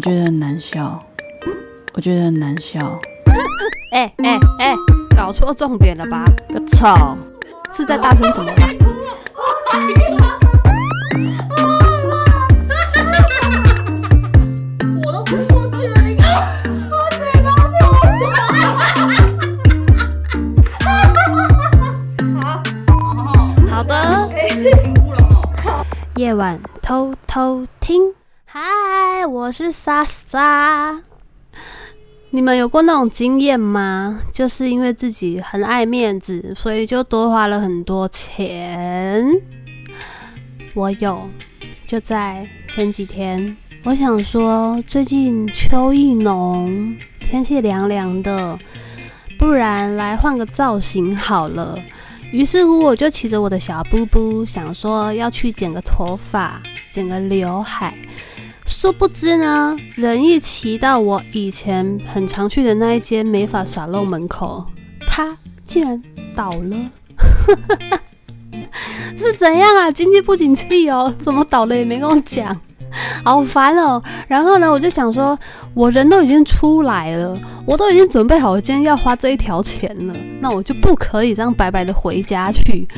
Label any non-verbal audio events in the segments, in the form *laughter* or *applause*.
我觉得很难笑，我觉得很难笑。哎哎哎，搞错重点了吧？我操，是在大声什么吧？我都出去了，你看，我嘴巴破掉。好的。夜晚偷偷我是莎莎。你们有过那种经验吗？就是因为自己很爱面子，所以就多花了很多钱。我有，就在前几天，我想说，最近秋意浓，天气凉凉的，不然来换个造型好了。于是乎，我就骑着我的小布布，想说要去剪个头发，剪个刘海。殊不知呢，人一骑到我以前很常去的那一间美发沙漏门口，它竟然倒了。*laughs* 是怎样啊？经济不景气哦？怎么倒了也没跟我讲？好烦哦！然后呢，我就想说，我人都已经出来了，我都已经准备好，今天要花这一条钱了，那我就不可以这样白白的回家去。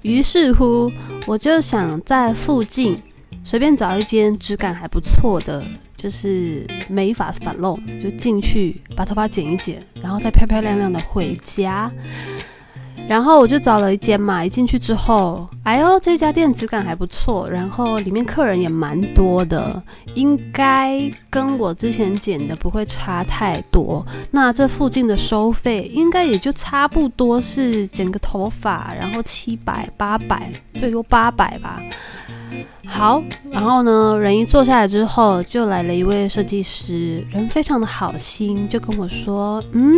于是乎，我就想在附近随便找一间质感还不错的，就是美发沙龙，就进去把头发剪一剪，然后再漂漂亮亮的回家。然后我就找了一间嘛，一进去之后，哎呦，这家店质感还不错，然后里面客人也蛮多的，应该跟我之前剪的不会差太多。那这附近的收费应该也就差不多是剪个头发，然后七百、八百，最多八百吧。好，然后呢，人一坐下来之后，就来了一位设计师，人非常的好心，就跟我说：“嗯，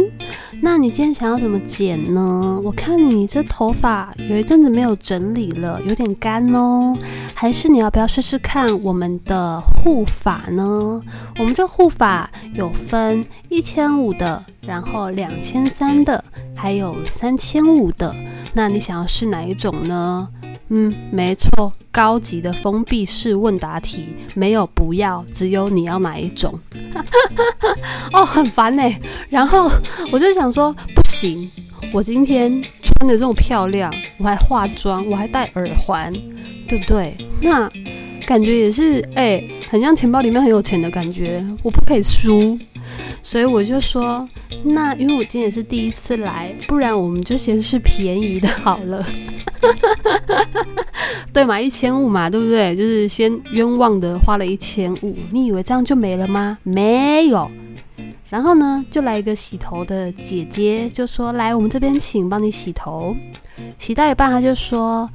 那你今天想要怎么剪呢？我看你这头发有一阵子没有整理了，有点干哦，还是你要不要试试看我们的护发呢？我们这护发有分一千五的，然后两千三的，还有三千五的，那你想要试哪一种呢？”嗯，没错，高级的封闭式问答题，没有不要，只有你要哪一种。*laughs* 哦，很烦呢。然后我就想说，不行，我今天穿的这么漂亮，我还化妆，我还戴耳环，对不对？那感觉也是，哎，很像钱包里面很有钱的感觉，我不可以输。所以我就说，那因为我今天是第一次来，不然我们就先试便宜的好了，*laughs* 对嘛？一千五嘛，对不对？就是先冤枉的花了一千五，你以为这样就没了吗？没有。然后呢，就来一个洗头的姐姐，就说：“来，我们这边请，帮你洗头。”洗到一半，她就说。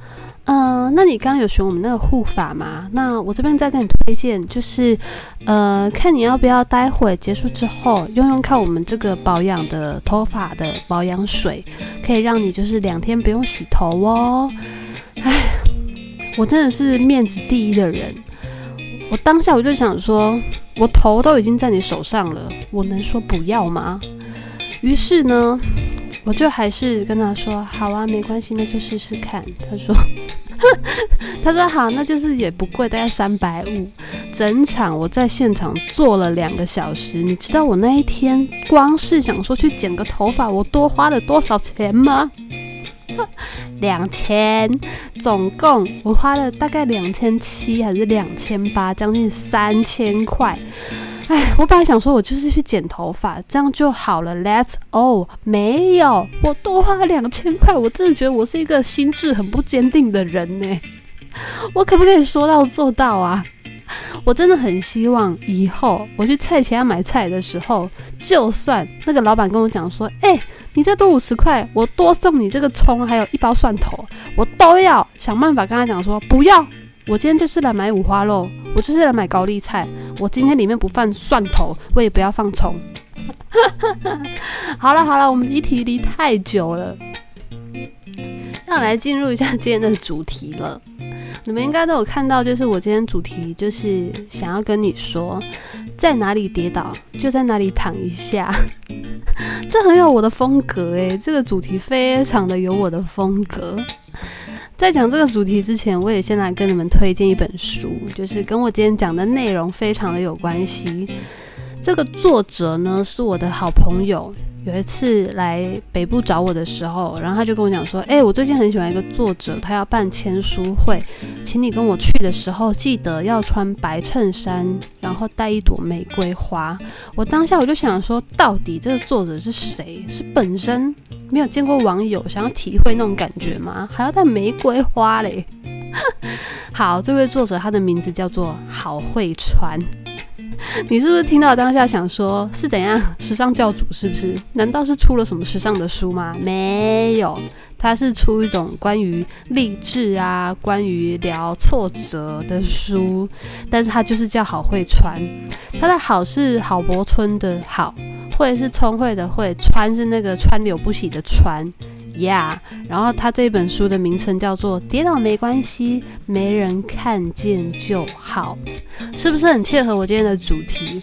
嗯、那你刚刚有选我们那个护发吗？那我这边再跟你推荐，就是，呃，看你要不要待会结束之后用用看我们这个保养的头发的保养水，可以让你就是两天不用洗头哦。哎，我真的是面子第一的人，我当下我就想说，我头都已经在你手上了，我能说不要吗？于是呢。我就还是跟他说好啊，没关系，那就试试看。他说，*laughs* 他说好，那就是也不贵，大概三百五。整场我在现场坐了两个小时，你知道我那一天光是想说去剪个头发，我多花了多少钱吗？*laughs* 两千，总共我花了大概两千七还是两千八，将近三千块。哎，*laughs* 我本来想说，我就是去剪头发，这样就好了。Let's all 没有，我多花两千块，我真的觉得我是一个心智很不坚定的人呢。我可不可以说到做到啊？我真的很希望以后我去菜市场买菜的时候，就算那个老板跟我讲说，哎，你再多五十块，我多送你这个葱，还有一包蒜头，我都要想办法跟他讲说不要。我今天就是来买五花肉，我就是来买高丽菜。我今天里面不放蒜头，我也不要放葱。*laughs* 好了好了，我们离题离太久了，要来进入一下今天的主题了。你们应该都有看到，就是我今天主题就是想要跟你说，在哪里跌倒就在哪里躺一下，*laughs* 这很有我的风格诶，这个主题非常的有我的风格。在讲这个主题之前，我也先来跟你们推荐一本书，就是跟我今天讲的内容非常的有关系。这个作者呢，是我的好朋友。有一次来北部找我的时候，然后他就跟我讲说：“哎，我最近很喜欢一个作者，他要办签书会，请你跟我去的时候记得要穿白衬衫，然后带一朵玫瑰花。”我当下我就想说，到底这个作者是谁？是本身没有见过网友，想要体会那种感觉吗？还要带玫瑰花嘞？好，这位作者他的名字叫做郝慧川。*laughs* 你是不是听到当下想说，是怎样 *laughs* 时尚教主？是不是？难道是出了什么时尚的书吗？没有，他是出一种关于励志啊，关于聊挫折的书。但是他就是叫郝慧川，他的郝是郝柏村的郝，慧是聪慧的慧，川是那个川流不息的川。Yeah，然后他这本书的名称叫做《跌倒没关系，没人看见就好》，是不是很切合我今天的主题？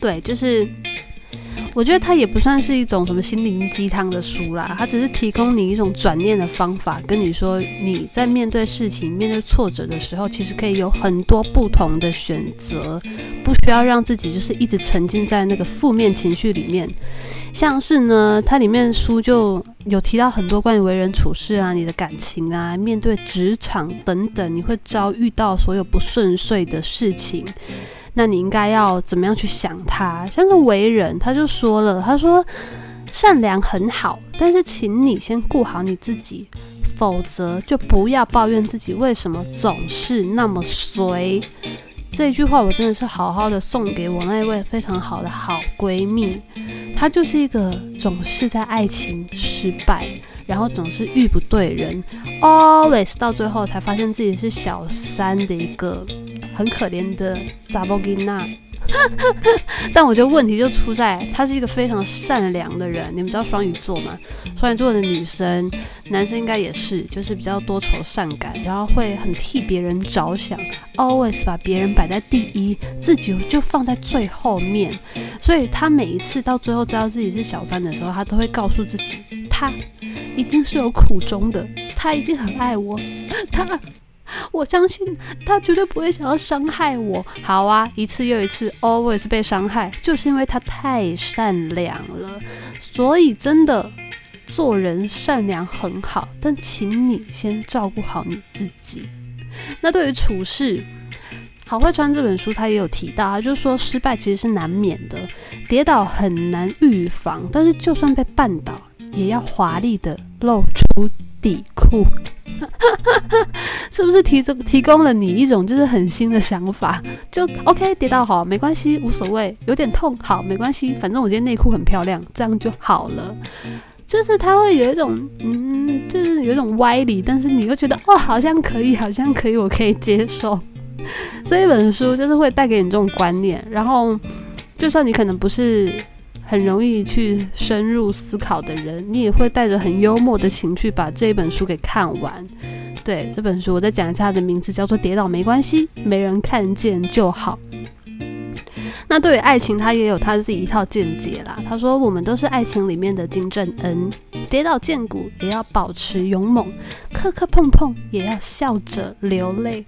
对，就是。我觉得它也不算是一种什么心灵鸡汤的书啦，它只是提供你一种转念的方法，跟你说你在面对事情、面对挫折的时候，其实可以有很多不同的选择，不需要让自己就是一直沉浸在那个负面情绪里面。像是呢，它里面书就有提到很多关于为人处事啊、你的感情啊、面对职场等等，你会遭遇到所有不顺遂的事情。那你应该要怎么样去想他？像是为人，他就说了，他说善良很好，但是请你先顾好你自己，否则就不要抱怨自己为什么总是那么衰。这一句话我真的是好好的送给我那一位非常好的好闺蜜，她就是一个总是在爱情失败，然后总是遇不对人，always 到最后才发现自己是小三的一个。很可怜的查某囡仔，*laughs* 但我觉得问题就出在她是一个非常善良的人。你们知道双鱼座吗？双鱼座的女生、男生应该也是，就是比较多愁善感，然后会很替别人着想，always 把别人摆在第一，自己就放在最后面。所以她每一次到最后知道自己是小三的时候，她都会告诉自己，她一定是有苦衷的，她一定很爱我，她。*laughs* 我相信他绝对不会想要伤害我。好啊，一次又一次，always 被伤害，就是因为他太善良了。所以真的做人善良很好，但请你先照顾好你自己。那对于处事，好会穿这本书他也有提到，他就说失败其实是难免的，跌倒很难预防，但是就算被绊倒，也要华丽的露出底裤。*laughs* 是不是提供提供了你一种就是很新的想法？就 OK，跌倒好没关系，无所谓，有点痛好没关系，反正我今天内裤很漂亮，这样就好了。就是他会有一种嗯，就是有一种歪理，但是你又觉得哦，好像可以，好像可以，我可以接受。*laughs* 这一本书就是会带给你这种观念，然后就算你可能不是。很容易去深入思考的人，你也会带着很幽默的情绪把这本书给看完。对，这本书，我再讲一下它的名字，叫做《跌倒没关系，没人看见就好》。那对于爱情，他也有他自己一套见解啦。他说：“我们都是爱情里面的金正恩，跌倒见骨也要保持勇猛，磕磕碰碰也要笑着流泪。”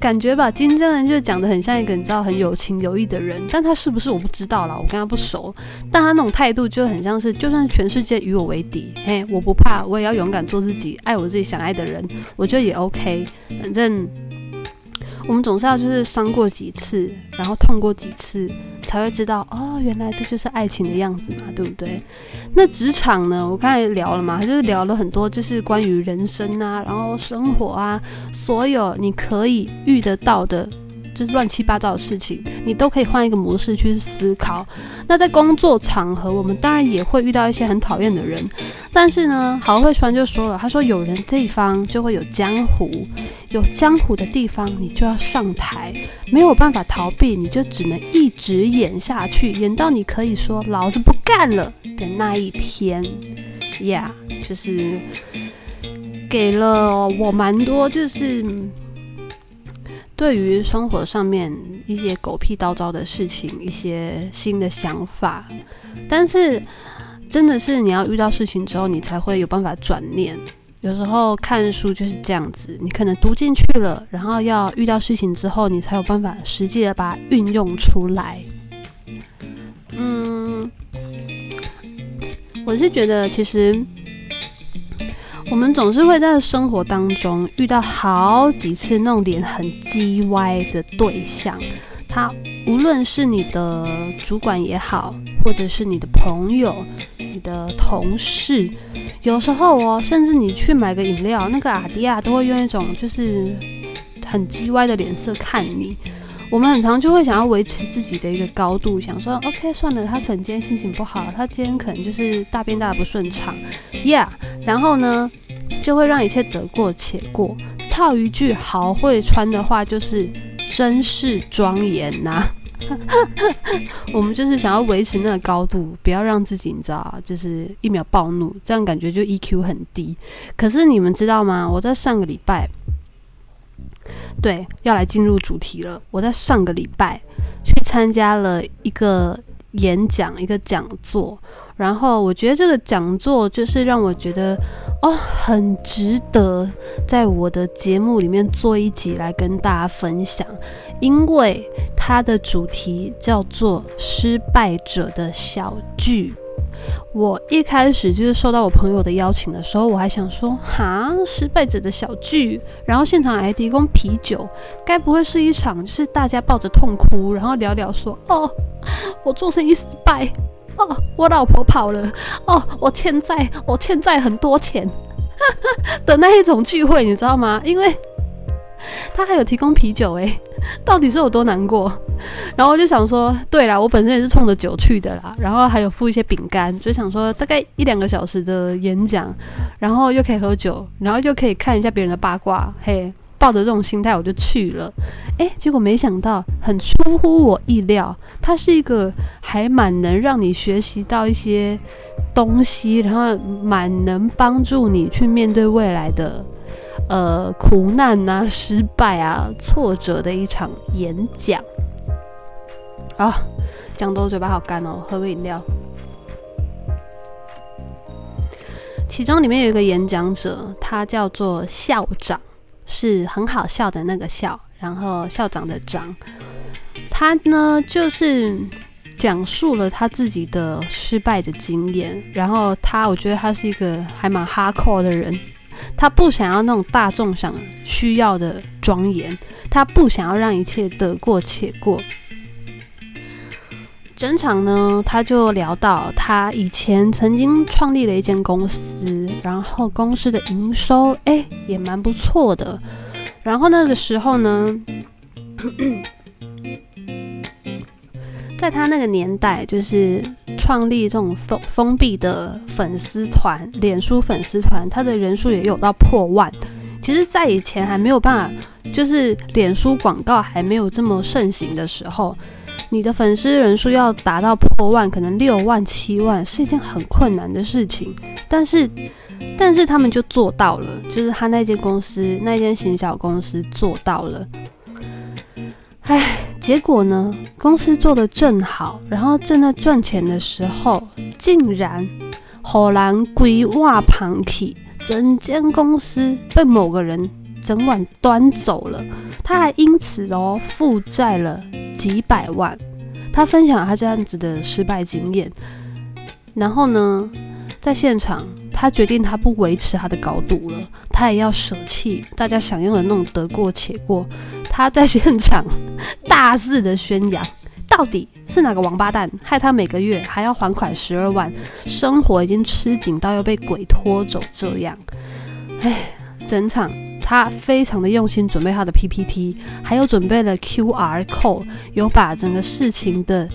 感觉吧，金正恩就讲得很像一个你知道很有情有义的人，但他是不是我不知道啦，我跟他不熟。但他那种态度就很像是，就算全世界与我为敌，嘿，我不怕，我也要勇敢做自己，爱我自己想爱的人，我觉得也 OK。反正。我们总是要就是伤过几次，然后痛过几次，才会知道哦，原来这就是爱情的样子嘛，对不对？那职场呢？我刚才聊了嘛，就是聊了很多，就是关于人生啊，然后生活啊，所有你可以遇得到的。就是乱七八糟的事情，你都可以换一个模式去思考。那在工作场合，我们当然也会遇到一些很讨厌的人，但是呢，郝慧川就说了，他说有人的地方就会有江湖，有江湖的地方你就要上台，没有办法逃避，你就只能一直演下去，演到你可以说老子不干了的那一天。呀、就是给了我蛮多，就是。对于生活上面一些狗屁倒灶的事情，一些新的想法，但是真的是你要遇到事情之后，你才会有办法转念。有时候看书就是这样子，你可能读进去了，然后要遇到事情之后，你才有办法实际的把它运用出来。嗯，我是觉得其实我们总是会在生活当中遇到好几次那种脸很鸡歪的对象，他无论是你的主管也好，或者是你的朋友。你的同事，有时候哦，甚至你去买个饮料，那个阿迪亚都会用一种就是很叽歪的脸色看你。我们很常就会想要维持自己的一个高度，想说 OK 算了，他可能今天心情不好，他今天可能就是大便大不顺畅，Yeah，然后呢，就会让一切得过且过。套一句好会穿的话，就是真是庄严呐。*laughs* 我们就是想要维持那个高度，不要让自己你知道，就是一秒暴怒，这样感觉就 EQ 很低。可是你们知道吗？我在上个礼拜，对，要来进入主题了。我在上个礼拜去参加了一个演讲，一个讲座。然后我觉得这个讲座就是让我觉得哦，很值得在我的节目里面做一集来跟大家分享，因为它的主题叫做“失败者的小聚”。我一开始就是受到我朋友的邀请的时候，我还想说哈，失败者的小聚，然后现场还提供啤酒，该不会是一场就是大家抱着痛哭，然后聊聊说哦，我做生意失败。哦，我老婆跑了。哦，我欠债，我欠债很多钱的那一种聚会，你知道吗？因为 *laughs* 他还有提供啤酒，诶，*laughs* 到底是有多难过？然后我就想说，对啦，我本身也是冲着酒去的啦，然后还有附一些饼干，就想说大概一两个小时的演讲，然后又可以喝酒，然后又可以看一下别人的八卦，嘿。抱着这种心态我就去了，诶，结果没想到很出乎我意料，它是一个还蛮能让你学习到一些东西，然后蛮能帮助你去面对未来的呃苦难啊、失败啊、挫折的一场演讲。啊，讲多嘴巴好干哦，喝个饮料。其中里面有一个演讲者，他叫做校长。是很好笑的那个校，然后校长的长，他呢就是讲述了他自己的失败的经验，然后他我觉得他是一个还蛮 hardcore 的人，他不想要那种大众想需要的庄严，他不想要让一切得过且过。整场呢，他就聊到他以前曾经创立了一间公司，然后公司的营收哎也蛮不错的。然后那个时候呢，在他那个年代，就是创立这种封封闭的粉丝团，脸书粉丝团，他的人数也有到破万。其实，在以前还没有办法，就是脸书广告还没有这么盛行的时候。你的粉丝人数要达到破万，可能六万、七万是一件很困难的事情，但是，但是他们就做到了，就是他那间公司，那间行销公司做到了。唉，结果呢，公司做的正好，然后正在赚钱的时候，竟然忽然规划旁起，整间公司被某个人整晚端走了，他还因此哦负债了。几百万，他分享他这样子的失败经验，然后呢，在现场，他决定他不维持他的高度了，他也要舍弃大家想要的那种得过且过。他在现场大肆的宣扬，到底是哪个王八蛋害他每个月还要还款十二万，生活已经吃紧到要被鬼拖走这样，哎，整场。他非常的用心准备他的 PPT，还有准备了 QR code，有把整个事情的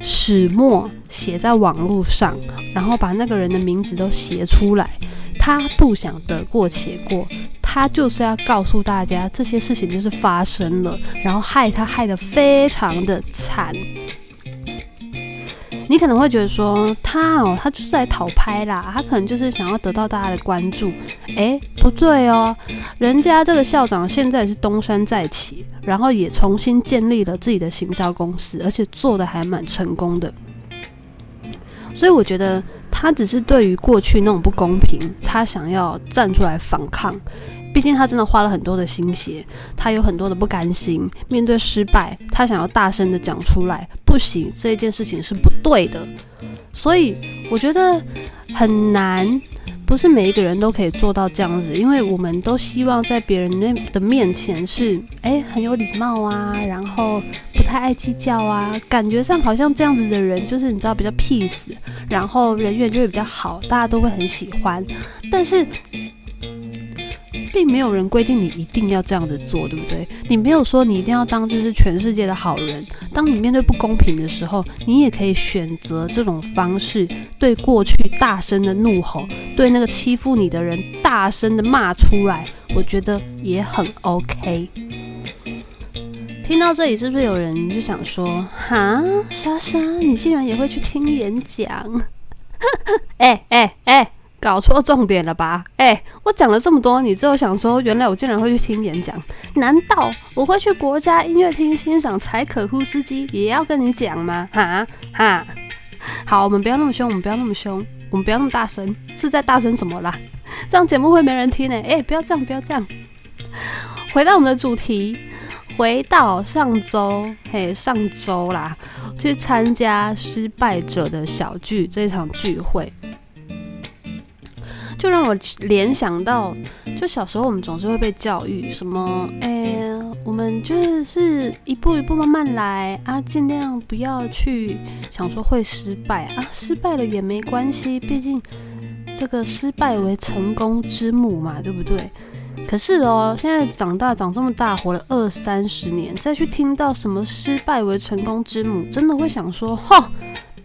始末写在网络上，然后把那个人的名字都写出来。他不想得过且过，他就是要告诉大家这些事情就是发生了，然后害他害得非常的惨。你可能会觉得说他哦，他就是来讨拍啦，他可能就是想要得到大家的关注。诶，不对哦，人家这个校长现在是东山再起，然后也重新建立了自己的行销公司，而且做的还蛮成功的。所以我觉得他只是对于过去那种不公平，他想要站出来反抗。毕竟他真的花了很多的心血，他有很多的不甘心。面对失败，他想要大声的讲出来，不行，这一件事情是不对的。所以我觉得很难，不是每一个人都可以做到这样子，因为我们都希望在别人的面前是，诶，很有礼貌啊，然后不太爱计较啊，感觉上好像这样子的人就是你知道比较 peace，然后人缘就会比较好，大家都会很喜欢，但是。并没有人规定你一定要这样子做，对不对？你没有说你一定要当就是全世界的好人。当你面对不公平的时候，你也可以选择这种方式，对过去大声的怒吼，对那个欺负你的人大声的骂出来。我觉得也很 OK。听到这里，是不是有人就想说：哈，莎莎，你竟然也会去听演讲？哎 *laughs* 哎哎！搞错重点了吧？哎、我讲了这么多，你之后想说，原来我竟然会去听演讲？难道我会去国家音乐厅欣赏柴可夫斯基，也要跟你讲吗？哈哈，好，我们不要那么凶，我们不要那么凶，我们不要那么大声，是在大声什么啦？这样节目会没人听呢、欸。哎、不要这样，不要这样。回到我们的主题，回到上周，嘿，上周啦，去参加失败者的小聚这场聚会。就让我联想到，就小时候我们总是会被教育什么，哎、欸，我们就是一步一步慢慢来啊，尽量不要去想说会失败啊，失败了也没关系，毕竟这个失败为成功之母嘛，对不对？可是哦，现在长大长这么大，活了二三十年，再去听到什么失败为成功之母，真的会想说，哈。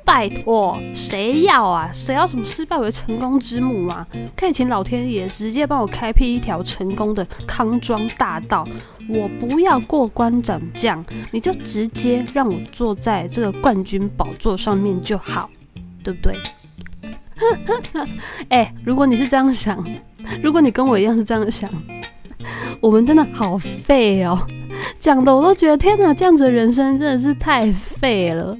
拜托，谁要啊？谁要什么失败为成功之母啊？可以请老天爷直接帮我开辟一条成功的康庄大道，我不要过关斩将，你就直接让我坐在这个冠军宝座上面就好，对不对？*laughs* 哎、如果你是这样想，如果你跟我一样是这样想，我们真的好废哦，讲的我都觉得天哪，这样子的人生真的是太废了。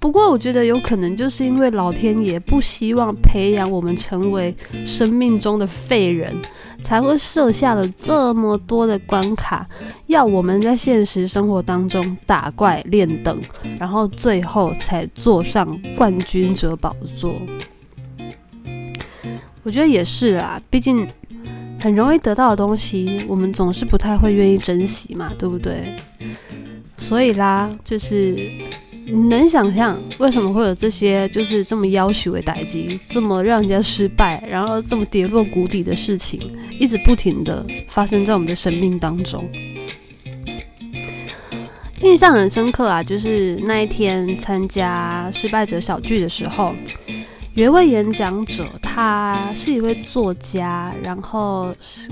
不过，我觉得有可能就是因为老天爷不希望培养我们成为生命中的废人，才会设下了这么多的关卡，要我们在现实生活当中打怪练等，然后最后才坐上冠军者宝座。我觉得也是啦，毕竟很容易得到的东西，我们总是不太会愿意珍惜嘛，对不对？所以啦，就是。你能想象为什么会有这些就是这么要求的代志，这么让人家失败，然后这么跌落谷底的事情，一直不停的发生在我们的生命当中？印象很深刻啊，就是那一天参加失败者小聚的时候，有一位演讲者，他是一位作家，然后是。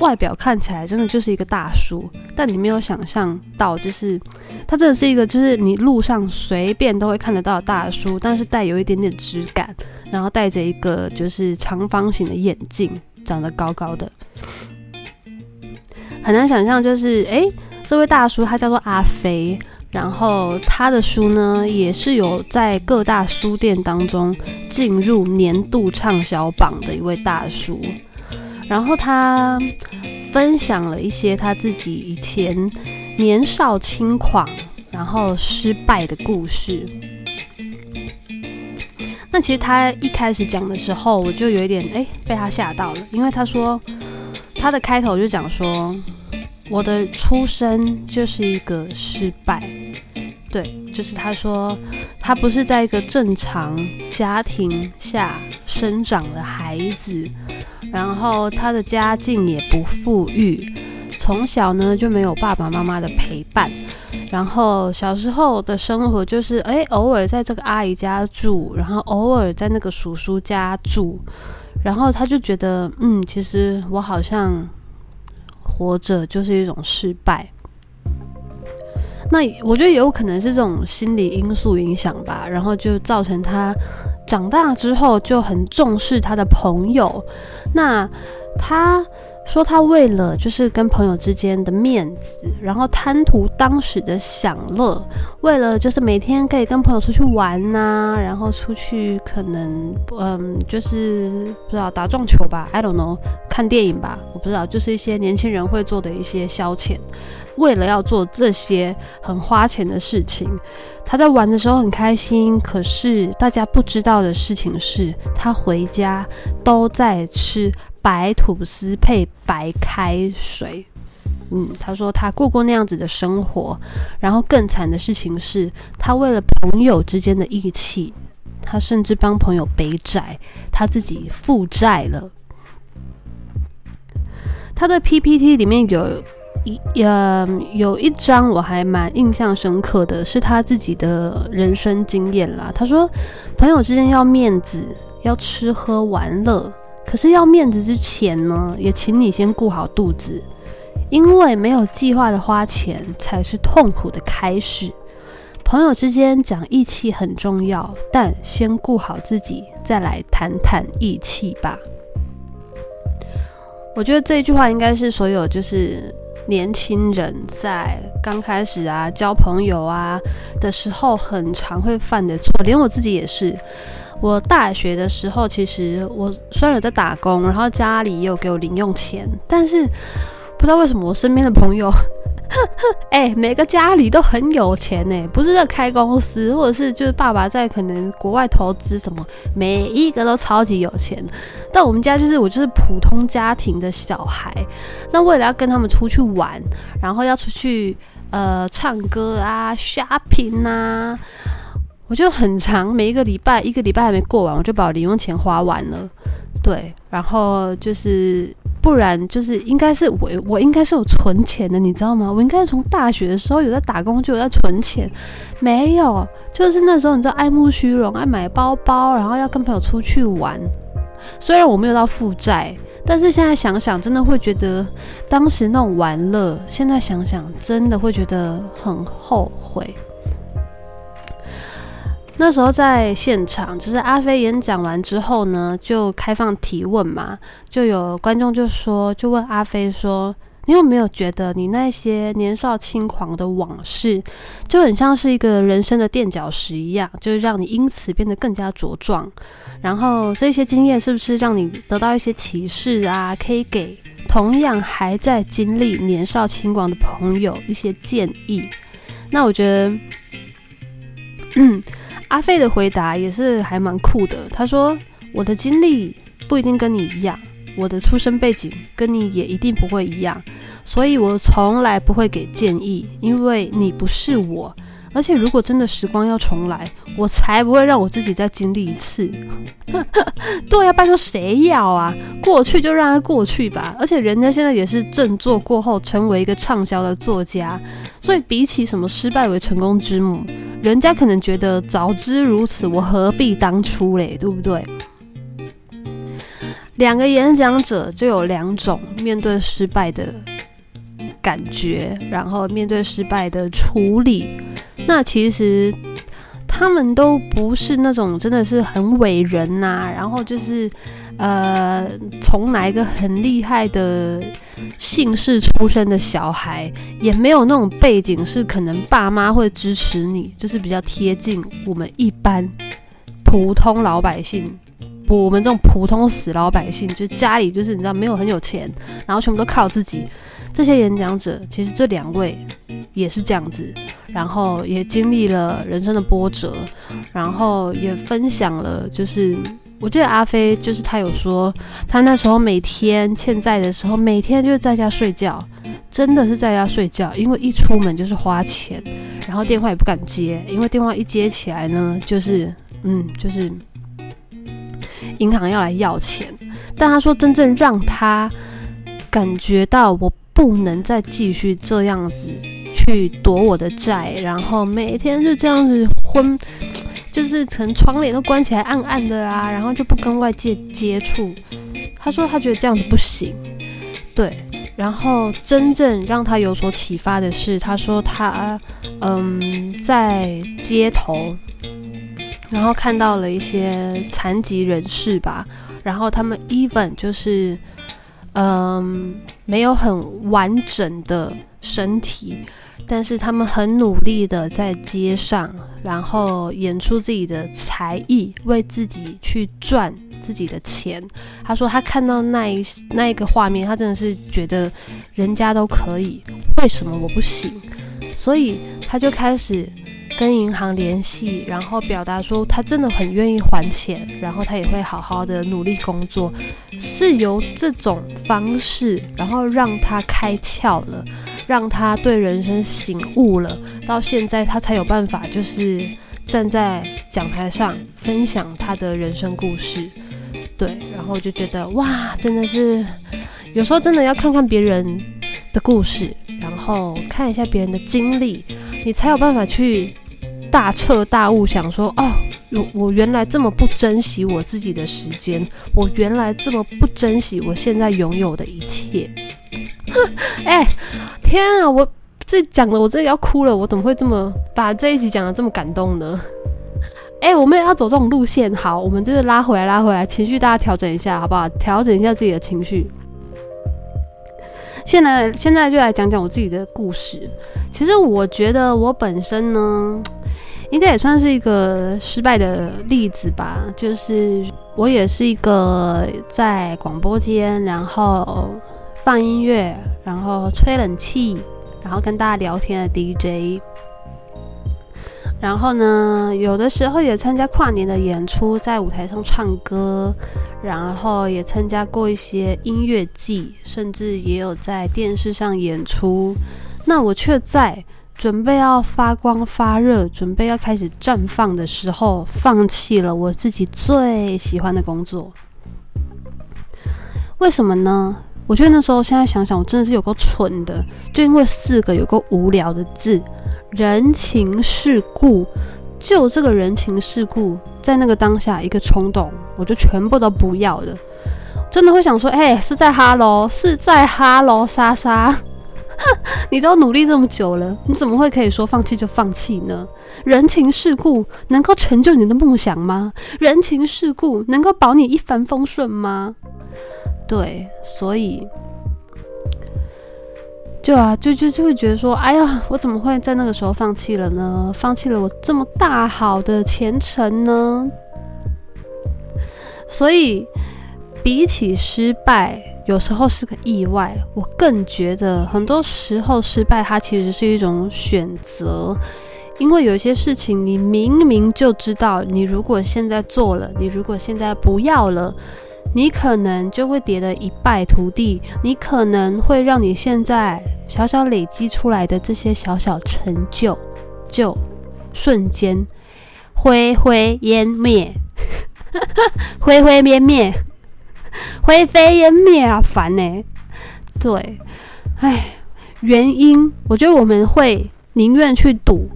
外表看起来真的就是一个大叔，但你没有想象到，就是他真的是一个，就是你路上随便都会看得到的大叔，但是带有一点点质感，然后戴着一个就是长方形的眼镜，长得高高的，很难想象，就是诶，这位大叔他叫做阿飞，然后他的书呢也是有在各大书店当中进入年度畅销榜的一位大叔。然后他分享了一些他自己以前年少轻狂，然后失败的故事。那其实他一开始讲的时候，我就有一点哎被他吓到了，因为他说他的开头就讲说，我的出生就是一个失败。对，就是他说他不是在一个正常家庭下生长的孩子。然后他的家境也不富裕，从小呢就没有爸爸妈妈的陪伴，然后小时候的生活就是，哎，偶尔在这个阿姨家住，然后偶尔在那个叔叔家住，然后他就觉得，嗯，其实我好像活着就是一种失败。那我觉得也有可能是这种心理因素影响吧，然后就造成他。长大之后就很重视他的朋友，那他说他为了就是跟朋友之间的面子，然后贪图当时的享乐，为了就是每天可以跟朋友出去玩呐、然后出去可能嗯就是不知道打撞球吧，I don't know，看电影吧，我不知道，就是一些年轻人会做的一些消遣。为了要做这些很花钱的事情，他在玩的时候很开心。可是大家不知道的事情是，他回家都在吃白吐司配白开水。嗯，他说他过过那样子的生活，然后更惨的事情是他为了朋友之间的义气，他甚至帮朋友背债，他自己负债了。他的 PPT 里面有。一呃，有一张我还蛮印象深刻的，是他自己的人生经验啦。他说，朋友之间要面子，要吃喝玩乐，可是要面子之前呢，也请你先顾好肚子，因为没有计划的花钱才是痛苦的开始。朋友之间讲义气很重要，但先顾好自己，再来谈谈义气吧。我觉得这一句话应该是所有就是。年轻人在刚开始啊交朋友啊的时候，很常会犯的错，连我自己也是。我大学的时候，其实我虽然有在打工，然后家里也有给我零用钱，但是不知道为什么我身边的朋友。*laughs* 哎、每个家里都很有钱呢，不是在开公司，或者是就是爸爸在可能国外投资什么，每一个都超级有钱。但我们家就是我就是普通家庭的小孩，那为了要跟他们出去玩，然后要出去呃唱歌啊、shopping 啊，我就很长每一个礼拜一个礼拜还没过完，我就把我零用钱花完了。对，然后就是。不然就是应该是我，我应该是有存钱的，你知道吗？我应该是从大学的时候有在打工，就有在存钱。没有，就是那时候你知道爱慕虚荣，爱买包包，然后要跟朋友出去玩。虽然我没有到负债，但是现在想想，真的会觉得当时那种玩乐，现在想想真的会觉得很后悔。那时候在现场，就是阿飞演讲完之后呢，就开放提问嘛，就有观众就说，就问阿飞说：“你有没有觉得你那些年少轻狂的往事，就很像是一个人生的垫脚石一样，就是让你因此变得更加茁壮？然后这些经验是不是让你得到一些启示啊？可以给同样还在经历年少轻狂的朋友一些建议？”那我觉得，阿飞的回答也是还蛮酷的。他说：“我的经历不一定跟你一样，我的出生背景跟你也一定不会一样，所以我从来不会给建议，因为你不是我。而且如果真的时光要重来，我才不会让我自己再经历一次。*laughs* 对啊，拜托谁要啊？过去就让它过去吧。而且人家现在也是振作过后成为一个畅销的作家，所以比起什么失败为成功之母。”人家可能觉得早知如此，我何必当初嘞，对不对？两个演讲者就有两种面对失败的感觉，然后面对失败的处理。那其实他们都不是那种真的是很伟人呐、然后就是。呃，从来一个很厉害的姓氏出生的小孩，也没有那种背景是可能爸妈会支持你，就是比较贴近我们一般普通老百姓，不，我们这种普通死老百姓，就家里就是你知道没有很有钱，然后全部都靠自己。这些演讲者其实这两位也是这样子，然后也经历了人生的波折，然后也分享了就是。我记得阿飞就是他有说，他那时候每天欠债的时候，每天就在家睡觉，真的是在家睡觉，因为一出门就是花钱，然后电话也不敢接，因为电话一接起来呢，就是嗯，就是银行要来要钱。但他说，真正让他感觉到我不能再继续这样子去躲我的债，然后每天就这样子昏。就是可能窗帘都关起来，暗暗的啊，然后就不跟外界接触。他说他觉得这样子不行，对。然后真正让他有所启发的是，他说他嗯在街头，然后看到了一些残疾人士吧，然后他们 even 就是嗯，没有很完整的身体，但是他们很努力的在街上，然后演出自己的才艺，为自己去赚自己的钱。他说他看到那一那一个画面，他真的是觉得人家都可以，为什么我不行？所以他就开始。跟银行联系，然后表达说他真的很愿意还钱，然后他也会好好的努力工作，是由这种方式，然后让他开窍了，让他对人生醒悟了，到现在他才有办法，就是站在讲台上分享他的人生故事。对，然后就觉得哇，真的是有时候真的要看看别人的故事，后看一下别人的经历，你才有办法去。大彻大悟，想说哦，我我原来这么不珍惜我自己的时间，我原来这么不珍惜我现在拥有的一切。*laughs* 哎、天啊，我这讲的我这要哭了，我怎么会这么把这一集讲的这么感动呢？哎、我们也要走这种路线，好，我们就是拉回来，拉回来，情绪大家调整一下，好不好？调整一下自己的情绪。现在现在就来讲讲我自己的故事。其实我觉得我本身呢。*tsk* 应该也算是一个失败的例子吧。就是我也是一个在广播间，然后放音乐，然后吹冷气，然后跟大家聊天的 DJ。然后呢，有的时候也参加跨年的演出，在舞台上唱歌，然后也参加过一些音乐季，甚至也有在电视上演出。那我却在。准备要发光发热，准备要开始绽放的时候，放弃了我自己最喜欢的工作。为什么呢？我觉得那时候，现在想想，我真的是有够蠢的，就因为四个有够无聊的字“人情世故”，就这个人情世故，在那个当下一个冲动，我就全部都不要了。真的会想说，哎、是在哈喽，是在哈喽，莎莎。*laughs* 你都努力这么久了，你怎么会可以说放弃就放弃呢？人情世故能够成就你的梦想吗？人情世故能够保你一帆风顺吗？对，所以就啊，就就就会觉得说，哎呀，我怎么会在那个时候放弃了呢？放弃了我这么大好的前程呢？所以，比起失败。有时候是个意外，我更觉得很多时候失败它其实是一种选择，因为有些事情你明明就知道，你如果现在做了，你如果现在不要了，你可能就会跌得一败涂地，你可能会让你现在小小累积出来的这些小小成就，就瞬间灰灰烟灭，灰灰灭 *laughs* 灭。灰飞烟灭啊，烦呢、欸。对，唉，原因我觉得我们会宁愿去赌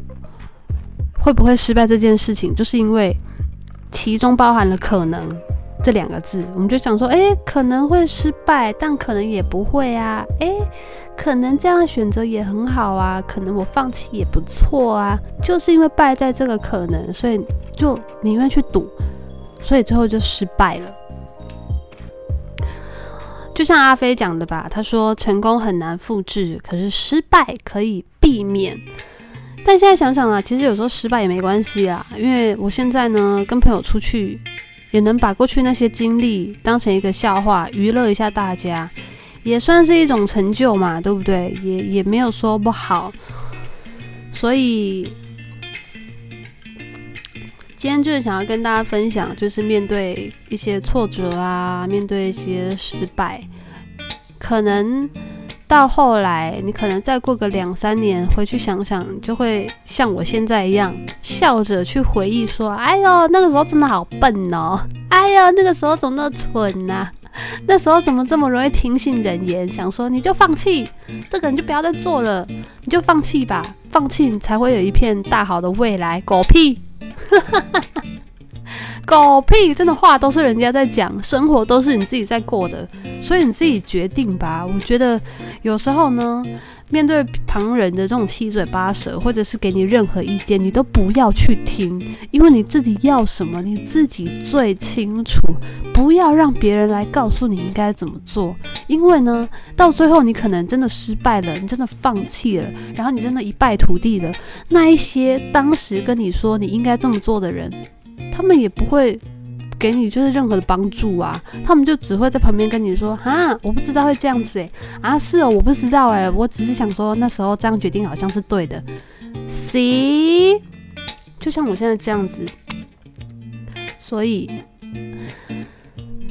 会不会失败这件事情，就是因为其中包含了可能这两个字。我们就想说，哎、可能会失败，但可能也不会啊。哎、可能这样选择也很好啊，可能我放弃也不错啊。就是因为败在这个可能，所以就宁愿去赌，所以最后就失败了。就像阿飞讲的吧，他说成功很难复制，可是失败可以避免。但现在想想啊，其实有时候失败也没关系啊，因为我现在呢跟朋友出去，也能把过去那些经历当成一个笑话，娱乐一下大家，也算是一种成就嘛，对不对？也也没有说不好，所以。今天就是想要跟大家分享，就是面对一些挫折啊，面对一些失败，可能到后来，你可能再过个两三年回去想想，就会像我现在一样，笑着去回忆说：“哎呦，那个时候真的好笨哦！哎呦，那个时候怎么那么蠢呐？*laughs* 那时候怎么这么容易听信人言？想说你就放弃，这个你就不要再做了，你就放弃吧，放弃你才会有一片大好的未来。狗屁！” *laughs* *laughs* 狗屁！真的话都是人家在讲，生活都是你自己在过的，所以你自己决定吧。我觉得有时候呢，面对旁人的这种七嘴八舌，或者是给你任何意见，你都不要去听，因为你自己要什么，你自己最清楚。不要让别人来告诉你应该怎么做，因为呢，到最后你可能真的失败了，你真的放弃了，然后你真的一败涂地了。那一些当时跟你说你应该这么做的人，他们也不会。给你就是任何的帮助啊，他们就只会在旁边跟你说啊，我不知道会这样子诶，啊是哦，我不知道诶，我只是想说那时候这样决定好像是对的，C 就像我现在这样子，所以。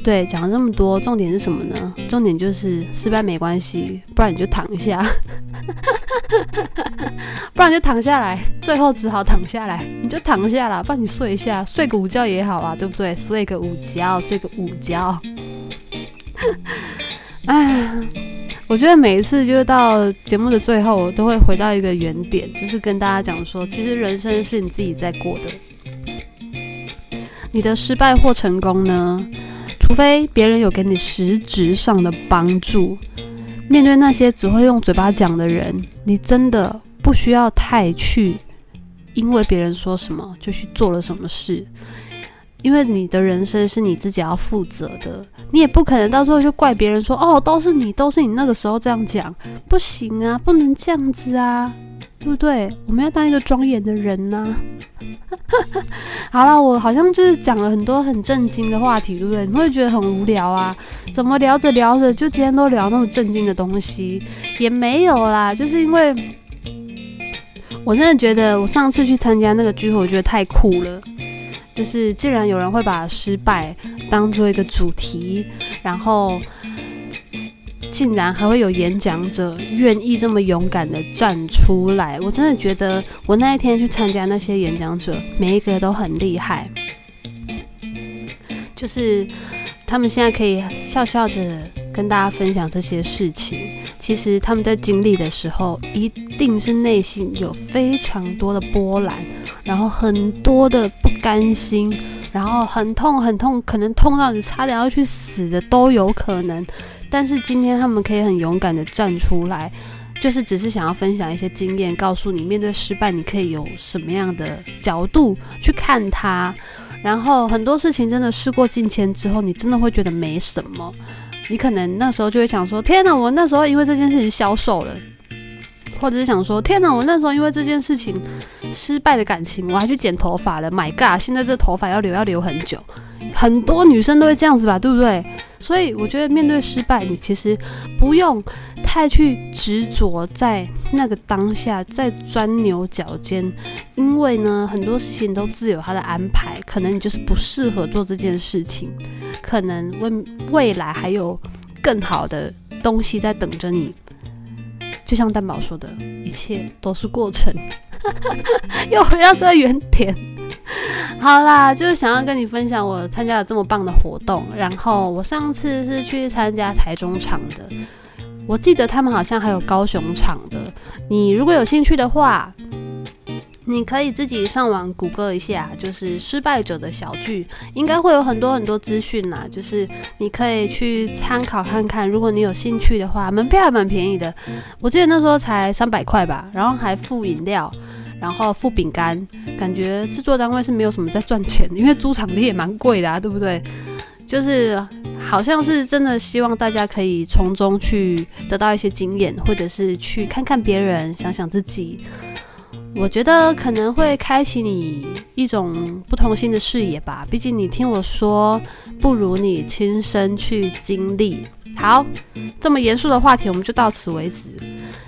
对，讲了这么多，重点是什么呢？重点就是失败没关系，不然你就躺下，*laughs* 不然就躺下来，最后只好躺下来，你就躺下啦，不然你睡一下，睡个午觉也好啊，对不对？睡个午觉，睡个午觉。哎，我觉得每一次就是到节目的最后，我都会回到一个原点，就是跟大家讲说，其实人生是你自己在过的，你的失败或成功呢？除非别人有给你实质上的帮助，面对那些只会用嘴巴讲的人，你真的不需要太去，因为别人说什么就去做了什么事，因为你的人生是你自己要负责的，你也不可能到时候就怪别人说哦，都是你，都是你那个时候这样讲，不行啊，不能这样子啊。对不对？我们要当一个庄严的人呢、啊。*laughs* 好了，我好像就是讲了很多很震惊的话题，对不对？你会觉得很无聊啊？怎么聊着聊着就今天都聊那么震惊的东西？也没有啦，就是因为我真的觉得我上次去参加那个聚会，我觉得太酷了。就是既然有人会把失败当做一个主题，然后。竟然还会有演讲者愿意这么勇敢的站出来，我真的觉得我那一天去参加那些演讲者，每一个都很厉害。就是他们现在可以笑笑着跟大家分享这些事情，其实他们在经历的时候，一定是内心有非常多的波澜，然后很多的不甘心，然后很痛很痛，可能痛到你差点要去死的都有可能。但是今天他们可以很勇敢的站出来，就是只是想要分享一些经验，告诉你面对失败，你可以有什么样的角度去看它。然后很多事情真的事过境迁之后，你真的会觉得没什么。你可能那时候就会想说：天哪，我那时候因为这件事情消瘦了。或者是想说，天哪！我那时候因为这件事情失败的感情，我还去剪头发了。My God！现在这头发要留要留很久，很多女生都会这样子吧，对不对？所以我觉得面对失败，你其实不用太去执着在那个当下，在钻牛角尖，因为呢，很多事情都自有它的安排。可能你就是不适合做这件事情，可能未未来还有更好的东西在等着你。就像蛋宝说的，一切都是过程。*laughs* 又回到这个原点。好啦，就是想要跟你分享我参加了这么棒的活动。然后我上次是去参加台中场的，我记得他们好像还有高雄场的。你如果有兴趣的话。你可以自己上网谷歌一下，就是失败者的小聚，应该会有很多很多资讯啦。就是你可以去参考看看，如果你有兴趣的话，门票还蛮便宜的，我记得那时候才三百块吧，然后还附饮料，然后附饼干，感觉制作单位是没有什么在赚钱，因为租场地也蛮贵的啊，对不对？就是好像是真的希望大家可以从中去得到一些经验，或者是去看看别人，想想自己。我觉得可能会开启你一种不同新的视野吧，毕竟你听我说，不如你亲身去经历。好，这么严肃的话题我们就到此为止。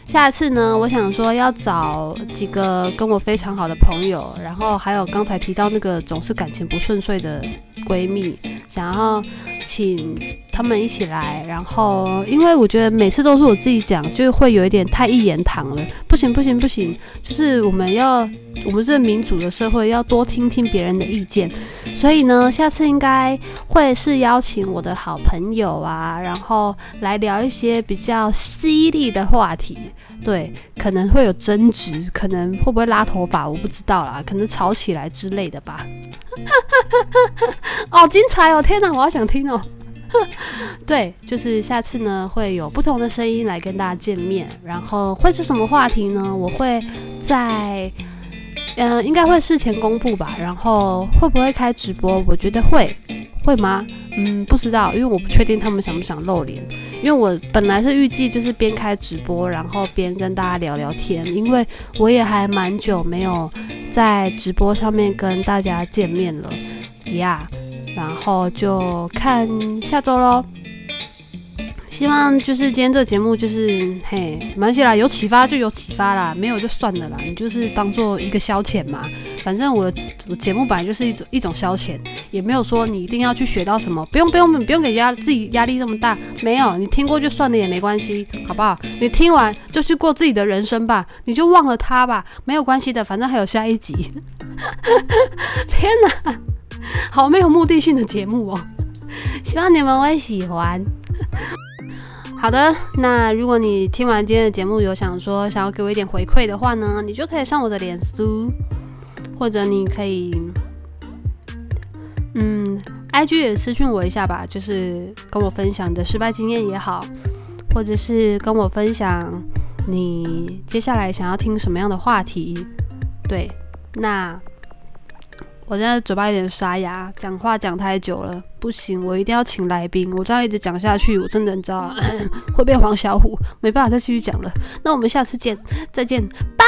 下一次呢，我想说要找几个跟我非常好的朋友，然后还有刚才提到那个总是感情不顺遂的闺蜜，想要请他们一起来。然后，因为我觉得每次都是我自己讲，就会有一点太一言堂了。不行，不行，不行，就是我们要。我们这民主的社会要多听听别人的意见，所以呢，下次应该会是邀请我的好朋友啊，然后来聊一些比较犀利的话题。对，可能会有争执，可能会不会拉头发，我不知道啦，可能吵起来之类的吧。好 *laughs* 精彩哦！天哪，我好想听哦。*laughs* 对，就是下次呢会有不同的声音来跟大家见面，然后会是什么话题呢？我会在，嗯、应该会事前公布吧。然后会不会开直播？我觉得会，会吗？嗯，不知道，因为我不确定他们想不想露脸。因为我本来是预计就是边开直播，然后边跟大家聊聊天，因为我也还蛮久没有在直播上面跟大家见面了呀。然后就看下周喽。希望就是今天这个节目就是嘿，没关系啦，有启发就有启发啦，没有就算了啦，你就是当做一个消遣嘛。反正我我节目本来就是一种一种消遣，也没有说你一定要去学到什么，不用不用不用给压自己压力这么大，没有，你听过就算了也没关系，好不好？你听完就去过自己的人生吧，你就忘了他吧，没有关系的，反正还有下一集。*laughs* 天哪！*laughs* 好没有目的性的节目哦，希望你们会喜欢。好的，那如果你听完今天的节目有想说想要给我一点回馈的话呢，你就可以上我的脸书，或者你可以，嗯，IG 也私讯我一下吧，就是跟我分享你的失败经验也好，或者是跟我分享你接下来想要听什么样的话题。对，那。我现在嘴巴有点沙哑，讲话讲太久了，不行，我一定要请来宾。我这样一直讲下去，我真的你知道 *laughs* 会变黄小虎，没办法再继续讲了。那我们下次见，再见，拜。